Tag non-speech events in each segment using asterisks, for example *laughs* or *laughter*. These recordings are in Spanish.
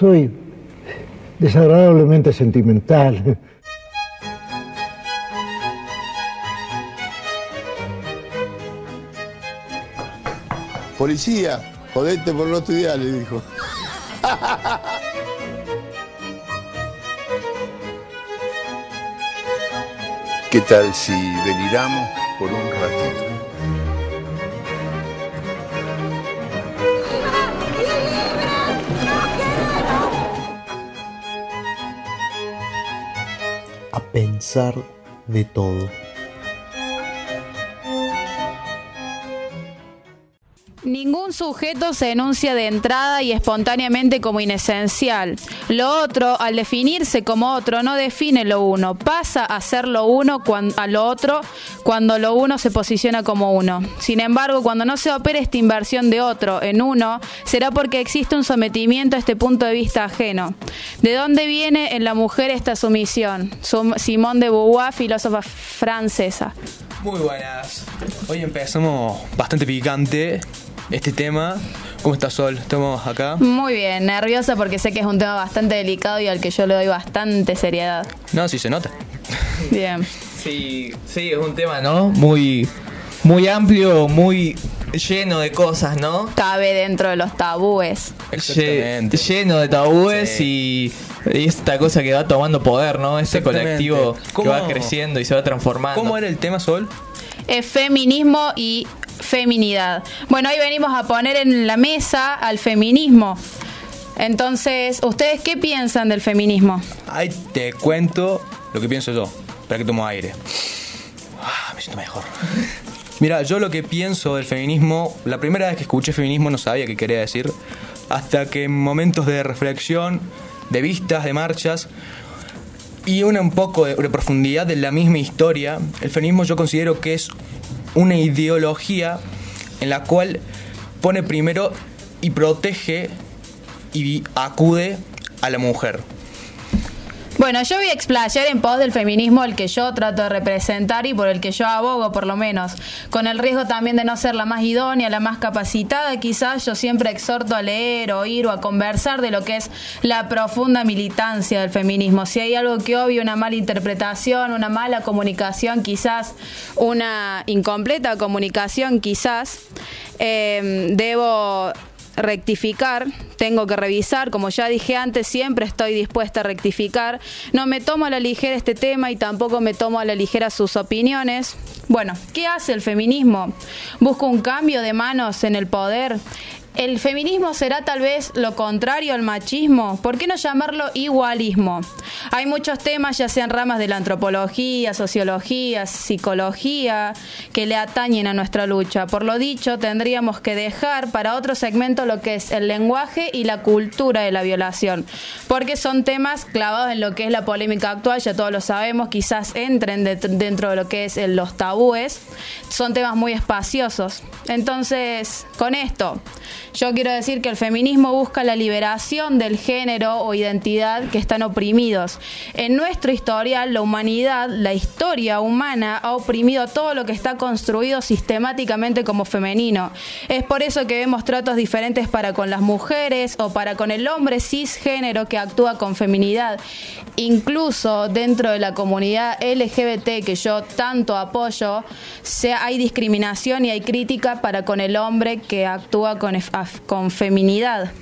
soy desagradablemente sentimental. Policía, jodete por no estudiar, le dijo. ¿Qué tal si deliramos por un ratito? A pensar de todo. Ningún sujeto se enuncia de entrada y espontáneamente como inesencial. Lo otro, al definirse como otro, no define lo uno, pasa a ser lo uno a lo otro cuando lo uno se posiciona como uno. Sin embargo, cuando no se opera esta inversión de otro en uno, será porque existe un sometimiento a este punto de vista ajeno. ¿De dónde viene en la mujer esta sumisión? Simón de Beauvoir, filósofa francesa. Muy buenas. Hoy empezamos bastante picante este tema. ¿Cómo está Sol? ¿Estamos acá? Muy bien, nerviosa porque sé que es un tema bastante delicado y al que yo le doy bastante seriedad. No, sí se nota. Bien. Sí, sí, es un tema, ¿no? Muy, muy amplio, muy lleno de cosas, ¿no? Cabe dentro de los tabúes. lleno de tabúes y, esta cosa que va tomando poder, ¿no? Ese colectivo que va creciendo y se va transformando. ¿Cómo era el tema, Sol? Es feminismo y feminidad. Bueno, hoy venimos a poner en la mesa al feminismo. Entonces, ¿ustedes qué piensan del feminismo? Ahí te cuento lo que pienso yo. Para que tomo aire. Ah, me siento mejor. *laughs* Mira, yo lo que pienso del feminismo, la primera vez que escuché feminismo no sabía qué quería decir, hasta que en momentos de reflexión, de vistas, de marchas, y una un poco de, de profundidad de la misma historia, el feminismo yo considero que es una ideología en la cual pone primero y protege y acude a la mujer. Bueno, yo voy a explayar en pos del feminismo el que yo trato de representar y por el que yo abogo, por lo menos. Con el riesgo también de no ser la más idónea, la más capacitada, quizás yo siempre exhorto a leer, oír o a conversar de lo que es la profunda militancia del feminismo. Si hay algo que obvio, una mala interpretación, una mala comunicación, quizás una incompleta comunicación, quizás, eh, debo rectificar, tengo que revisar, como ya dije antes, siempre estoy dispuesta a rectificar. No me tomo a la ligera este tema y tampoco me tomo a la ligera sus opiniones. Bueno, ¿qué hace el feminismo? Busca un cambio de manos en el poder. ¿El feminismo será tal vez lo contrario al machismo? ¿Por qué no llamarlo igualismo? Hay muchos temas, ya sean ramas de la antropología, sociología, psicología, que le atañen a nuestra lucha. Por lo dicho, tendríamos que dejar para otro segmento lo que es el lenguaje y la cultura de la violación, porque son temas clavados en lo que es la polémica actual, ya todos lo sabemos, quizás entren dentro de lo que es los tabúes, son temas muy espaciosos. Entonces, con esto, yo quiero decir que el feminismo busca la liberación del género o identidad que están oprimidos. En nuestro historial, la humanidad, la historia humana ha oprimido todo lo que está construido sistemáticamente como femenino. Es por eso que vemos tratos diferentes para con las mujeres o para con el hombre cisgénero que actúa con feminidad. Incluso dentro de la comunidad LGBT que yo tanto apoyo, hay discriminación y hay crítica para con el hombre que actúa con con feminidad.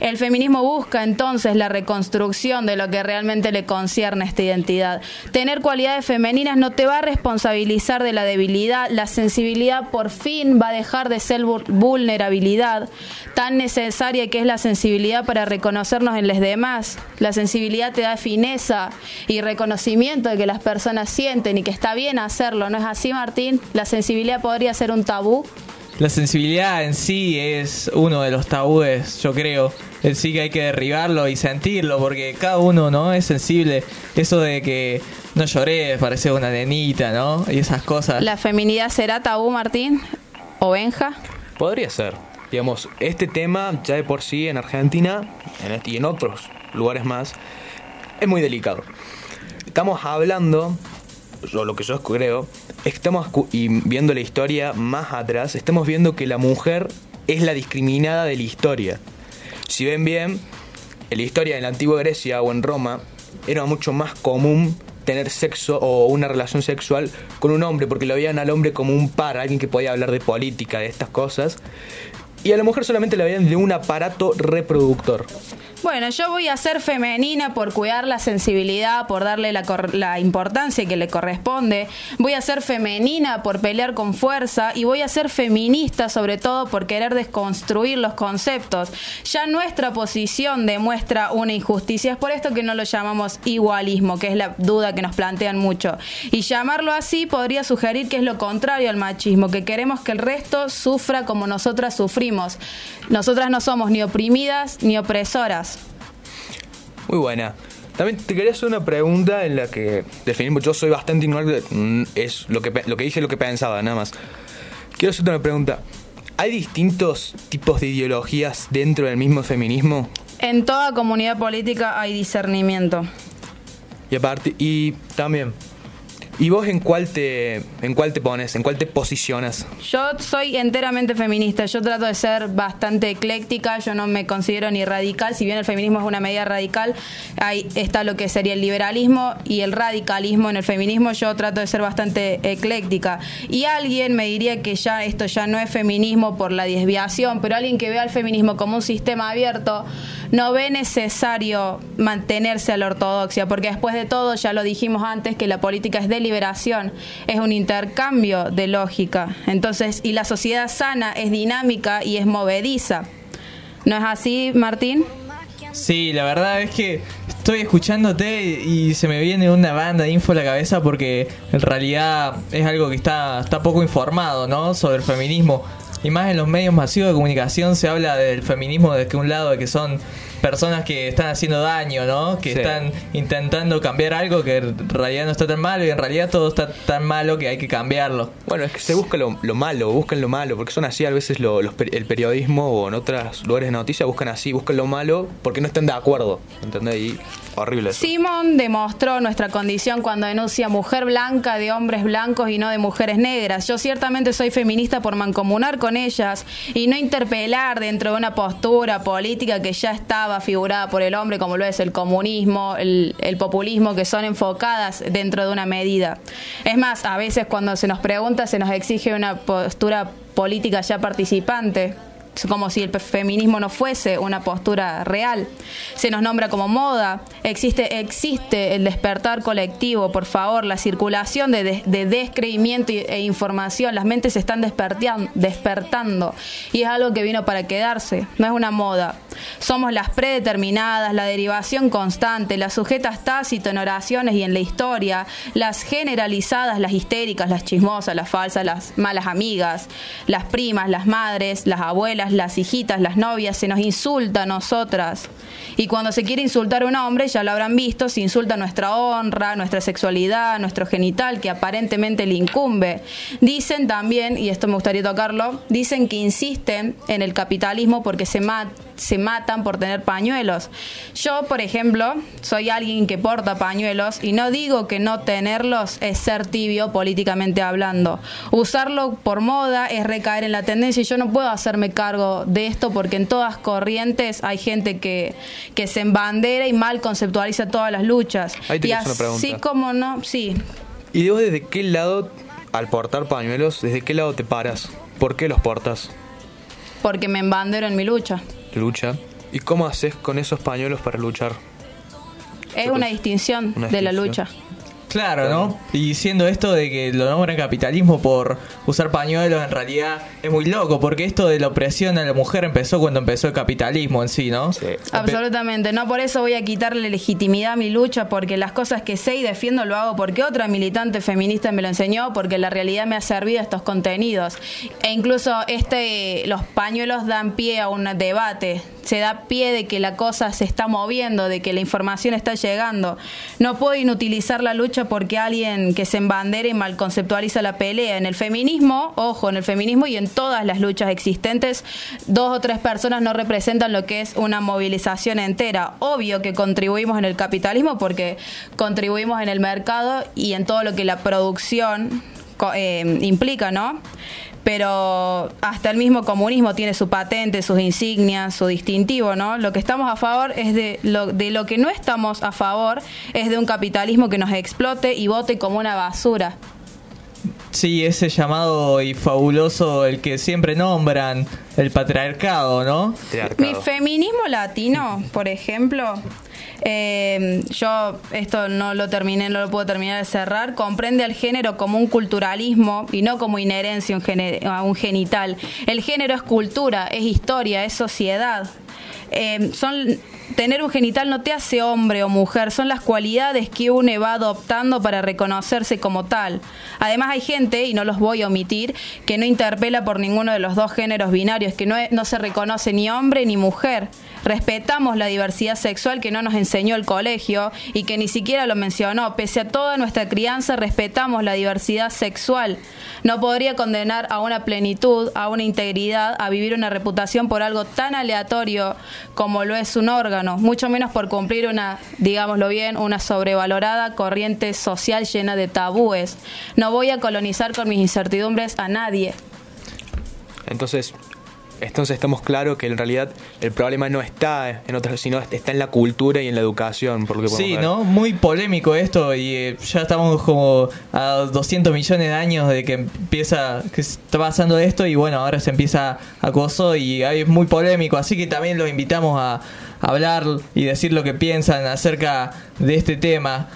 El feminismo busca entonces la reconstrucción de lo que realmente le concierne a esta identidad. Tener cualidades femeninas no te va a responsabilizar de la debilidad, la sensibilidad por fin va a dejar de ser vulnerabilidad, tan necesaria que es la sensibilidad para reconocernos en los demás. La sensibilidad te da fineza y reconocimiento de que las personas sienten y que está bien hacerlo, ¿no es así Martín? La sensibilidad podría ser un tabú. La sensibilidad en sí es uno de los tabúes, yo creo. En sí que hay que derribarlo y sentirlo, porque cada uno no es sensible. Eso de que no lloré, parece una nenita, ¿no? Y esas cosas. ¿La feminidad será tabú, Martín? ¿O Benja? Podría ser. Digamos, este tema ya de por sí en Argentina en y en otros lugares más es muy delicado. Estamos hablando lo que yo creo, estamos y viendo la historia más atrás, estamos viendo que la mujer es la discriminada de la historia. Si ven bien, en la historia en la antigua Grecia o en Roma era mucho más común tener sexo o una relación sexual con un hombre, porque lo veían al hombre como un par, alguien que podía hablar de política, de estas cosas. Y a la mujer solamente la veían de un aparato reproductor. Bueno, yo voy a ser femenina por cuidar la sensibilidad, por darle la, la importancia que le corresponde. Voy a ser femenina por pelear con fuerza y voy a ser feminista sobre todo por querer desconstruir los conceptos. Ya nuestra posición demuestra una injusticia. Es por esto que no lo llamamos igualismo, que es la duda que nos plantean mucho. Y llamarlo así podría sugerir que es lo contrario al machismo, que queremos que el resto sufra como nosotras sufrimos. Nosotras no somos ni oprimidas ni opresoras. Muy buena. También te quería hacer una pregunta en la que definimos, yo soy bastante ignorante, mm, es lo que, lo que dije, lo que pensaba, nada más. Quiero hacerte una pregunta. ¿Hay distintos tipos de ideologías dentro del mismo feminismo? En toda comunidad política hay discernimiento. Y aparte, y también, ¿y vos en cuál te, en cuál te pones, en cuál te posicionas? Yo soy enteramente feminista, yo trato de ser bastante ecléctica, yo no me considero ni radical, si bien el feminismo es una medida radical, ahí está lo que sería el liberalismo y el radicalismo en el feminismo, yo trato de ser bastante ecléctica. Y alguien me diría que ya esto ya no es feminismo por la desviación, pero alguien que vea al feminismo como un sistema abierto no ve necesario mantenerse a la ortodoxia, porque después de todo, ya lo dijimos antes, que la política es de liberación, es un intercambio de lógica. Entonces, y la sociedad sana es dinámica y es movediza. ¿No es así, Martín? Sí, la verdad es que estoy escuchándote y se me viene una banda de info a la cabeza porque en realidad es algo que está, está poco informado, ¿no? Sobre el feminismo. Y más en los medios masivos de comunicación se habla del feminismo de que un lado de que son personas que están haciendo daño, ¿no? Que Sí. están intentando cambiar algo que en realidad no está tan malo y en realidad todo está tan malo que hay que cambiarlo. Bueno, es que se busca lo, lo malo, buscan lo malo, porque son así a veces lo- los el periodismo o en otros lugares de noticias buscan así, buscan lo malo porque no están de acuerdo, ¿entendés? Y horrible eso. Simón demostró nuestra condición cuando denuncia mujer blanca de hombres blancos y no de mujeres negras. Yo ciertamente soy feminista por mancomunar con ellas y no interpelar dentro de una postura política que ya estaba figurada por el hombre, como lo es el comunismo, el, populismo, que son enfocadas dentro de una medida. Es más, a veces cuando se nos pregunta se nos exige una postura política ya participante como si el feminismo no fuese una postura real. Se nos nombra como moda. Existe, existe el despertar colectivo, por favor, la circulación de, de descreimiento e información. Las mentes se están despertando y es algo que vino para quedarse, no es una moda. Somos las predeterminadas, la derivación constante, las sujetas tácito en oraciones y en la historia, las generalizadas, las histéricas, las chismosas, las falsas, las malas amigas, las primas, las madres, las abuelas, las hijitas, las novias, se nos insulta a nosotras. Y cuando se quiere insultar a un hombre, ya lo habrán visto, se insulta nuestra honra, nuestra sexualidad, nuestro genital, que aparentemente le incumbe. Dicen también, y esto me gustaría tocarlo, dicen que insisten en el capitalismo porque se, ma- se matan por tener pañuelos. Yo, por ejemplo, soy alguien que porta pañuelos y no digo que no tenerlos es ser tibio políticamente hablando. Usarlo por moda es recaer en la tendencia y yo no puedo hacerme cargo de esto porque en todas corrientes hay gente que, que se embandera y mal conceptualiza todas las luchas. Ahí te y una así pregunta. como no, sí. ¿Y vos desde qué lado, al portar pañuelos, desde qué lado te paras? ¿Por qué los portas? porque me embandero en mi lucha. Lucha. ¿Y cómo haces con esos pañuelos para luchar? Es una distinción Una de la lucha. Claro, ¿no? Y siendo esto de que lo nombran capitalismo por usar pañuelos, en realidad es muy loco, porque esto de la opresión a la mujer empezó cuando empezó el capitalismo en sí, ¿no? Sí. Absolutamente, no por eso voy a quitarle legitimidad a mi lucha, porque las cosas que sé y defiendo lo hago porque otra militante feminista me lo enseñó, porque la realidad me ha servido estos contenidos. E incluso este, los pañuelos dan pie a un debate, se da pie de que la cosa se está moviendo, de que la información está llegando. No puedo inutilizar la lucha porque alguien que se embandera y mal conceptualiza la pelea. En el feminismo, ojo, en el feminismo y en todas las luchas existentes, dos o tres personas no representan lo que es una movilización entera. Obvio que contribuimos en el capitalismo porque contribuimos en el mercado y en todo lo que la producción eh, implica, ¿no? Pero hasta el mismo comunismo tiene su patente, sus insignias, su distintivo, ¿no? Lo que estamos a favor es de lo, de lo que no estamos a favor es de un capitalismo que nos explote y vote como una basura. Sí, ese llamado y fabuloso, el que siempre nombran, el patriarcado, ¿no? Mi feminismo latino, por ejemplo, eh, yo esto no lo terminé, no lo puedo terminar de cerrar, comprende al género como un culturalismo y no como inherencia a un genital. El género es cultura, es historia, es sociedad. Eh, son tener un genital no te hace hombre o mujer, son las cualidades que uno va adoptando para reconocerse como tal. Además hay gente, y no los voy a omitir, que no interpela por ninguno de los dos géneros binarios, que no, se reconoce ni hombre ni mujer. Respetamos la diversidad sexual que no nos enseñó el colegio y que ni siquiera lo mencionó. Pese a toda nuestra crianza, respetamos la diversidad sexual. No podría condenar a una plenitud, a una integridad, a vivir una reputación por algo tan aleatorio como lo es un órgano, mucho menos por cumplir una, digámoslo bien, una sobrevalorada corriente social llena de tabúes. No voy a colonizar con mis incertidumbres a nadie. Entonces, entonces estamos claros que en realidad el problema no está en otras, sino está en la cultura y en la educación. Por sí, ¿no? Muy polémico esto y eh, ya estamos como a 200 millones de años de que empieza, que está pasando esto y bueno, ahora se empieza acoso y es muy polémico, así que también los invitamos a hablar y decir lo que piensan acerca de este tema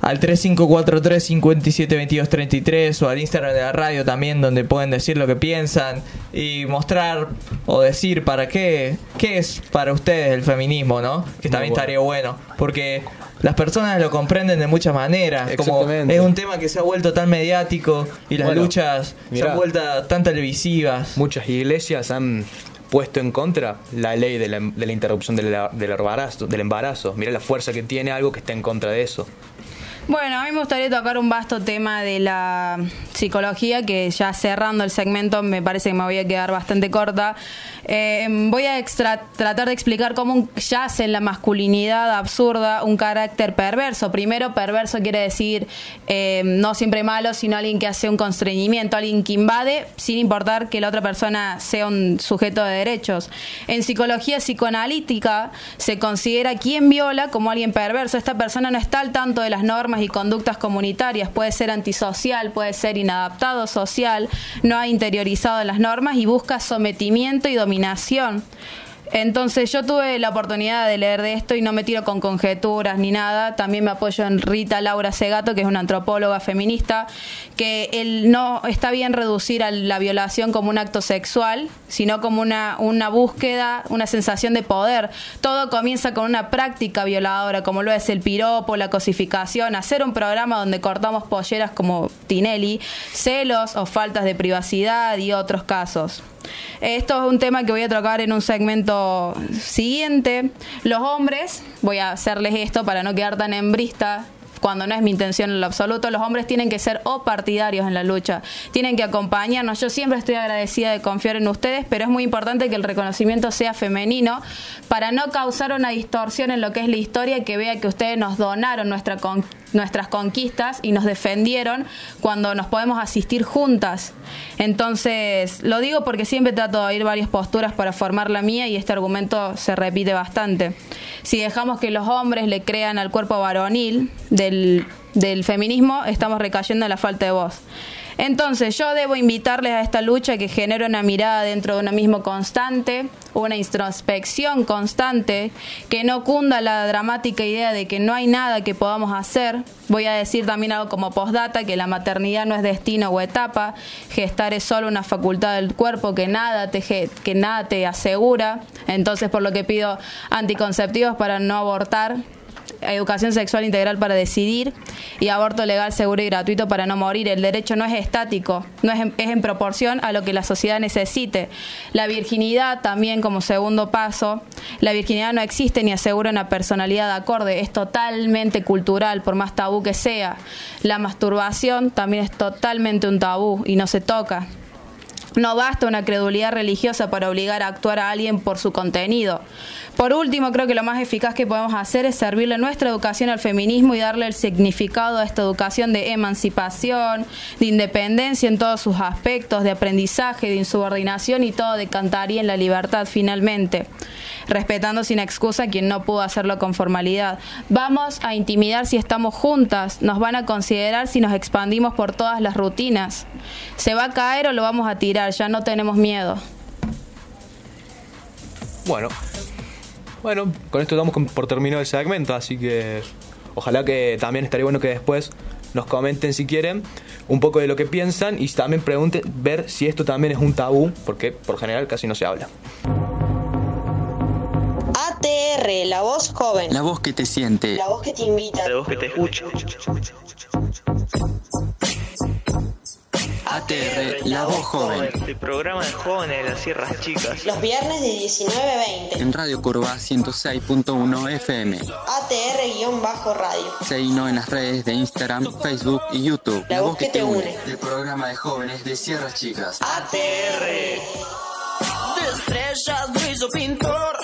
al 3543-572233 o al Instagram de la radio también donde pueden decir lo que piensan y mostrar o decir para qué, qué es para ustedes el feminismo, ¿no? Que también estaría bueno, porque las personas lo comprenden de muchas maneras, como es un tema que se ha vuelto tan mediático y las luchas se han vuelto tan televisivas. Muchas iglesias han puesto en contra la ley de la, de la interrupción del, del, embarazo, del embarazo. Mira la fuerza que tiene algo que está en contra de eso. Bueno, a mí me gustaría tocar un vasto tema de la psicología, que ya cerrando el segmento me parece que me voy a quedar bastante corta. Eh, voy a tratar de explicar cómo yace en la masculinidad absurda un carácter perverso. Primero, perverso quiere decir eh, no siempre malo, sino alguien que hace un constreñimiento, alguien que invade sin importar que la otra persona sea un sujeto de derechos. En psicología psicoanalítica se considera quien viola como alguien perverso. Esta persona no está al tanto de las normas y conductas comunitarias, puede ser antisocial, puede ser inadaptado social, no ha interiorizado las normas y busca sometimiento y dominación. Entonces yo tuve la oportunidad de leer de esto y no me tiro con conjeturas ni nada. También me apoyo en Rita Laura Segato, que es una antropóloga feminista, que él no está bien reducir a la violación como un acto sexual, sino como una, una búsqueda, una sensación de poder. Todo comienza con una práctica violadora, como lo es el piropo, la cosificación, hacer un programa donde cortamos polleras como Tinelli, celos o faltas de privacidad y otros casos. Esto es un tema que voy a tocar en un segmento siguiente. Los hombres, voy a hacerles esto para no quedar tan embrista cuando no es mi intención en lo absoluto, los hombres tienen que ser o partidarios en la lucha, tienen que acompañarnos. Yo siempre estoy agradecida de confiar en ustedes, pero es muy importante que el reconocimiento sea femenino para no causar una distorsión en lo que es la historia y que vea que ustedes nos donaron nuestra nuestras conquistas y nos defendieron cuando nos podemos asistir juntas. Entonces, lo digo porque siempre trato de oír varias posturas para formar la mía y este argumento se repite bastante. Si dejamos que los hombres le crean al cuerpo varonil del, del feminismo, estamos recayendo en la falta de voz. Entonces yo debo invitarles a esta lucha que genera una mirada dentro de uno mismo constante, una introspección constante, que no cunda la dramática idea de que no hay nada que podamos hacer. Voy a decir también algo como postdata, que la maternidad no es destino o etapa, gestar es solo una facultad del cuerpo que nada te, que nada te asegura. Entonces por lo que pido anticonceptivos para no abortar, educación sexual integral para decidir y aborto legal, seguro y gratuito para no morir. El derecho no es estático, no es en, es en proporción a lo que la sociedad necesite. La virginidad también como segundo paso, la virginidad no existe ni asegura una personalidad acorde, es totalmente cultural, por más tabú que sea. La masturbación también es totalmente un tabú y no se toca. No basta una credulidad religiosa para obligar a actuar a alguien por su contenido. Por último, creo que lo más eficaz que podemos hacer es servirle nuestra educación al feminismo y darle el significado a esta educación de emancipación, de independencia en todos sus aspectos, de aprendizaje, de insubordinación y todo decantaría en la libertad finalmente, respetando sin excusa a quien no pudo hacerlo con formalidad. Vamos a intimidar si estamos juntas, nos van a considerar si nos expandimos por todas las rutinas. Se va a caer o lo vamos a tirar, ya no tenemos miedo. Bueno, bueno, con esto damos por terminado el segmento, así que ojalá que también estaría bueno que después nos comenten si quieren un poco de lo que piensan y también pregunten ver si esto también es un tabú, porque por general casi no se habla. ATR, la voz joven. La voz que te siente. La voz que te invita. La voz que te escucha. ATR, la voz joven. El programa de jóvenes de las Sierras Chicas. Los viernes de 19 a 20. En Radio Curva 106.1 FM. ATR-radio. Seguinos en las redes de Instagram, Facebook y YouTube. La voz que te une. El programa de jóvenes de Sierras Chicas. ATR. De estrellas lo hizo pintor.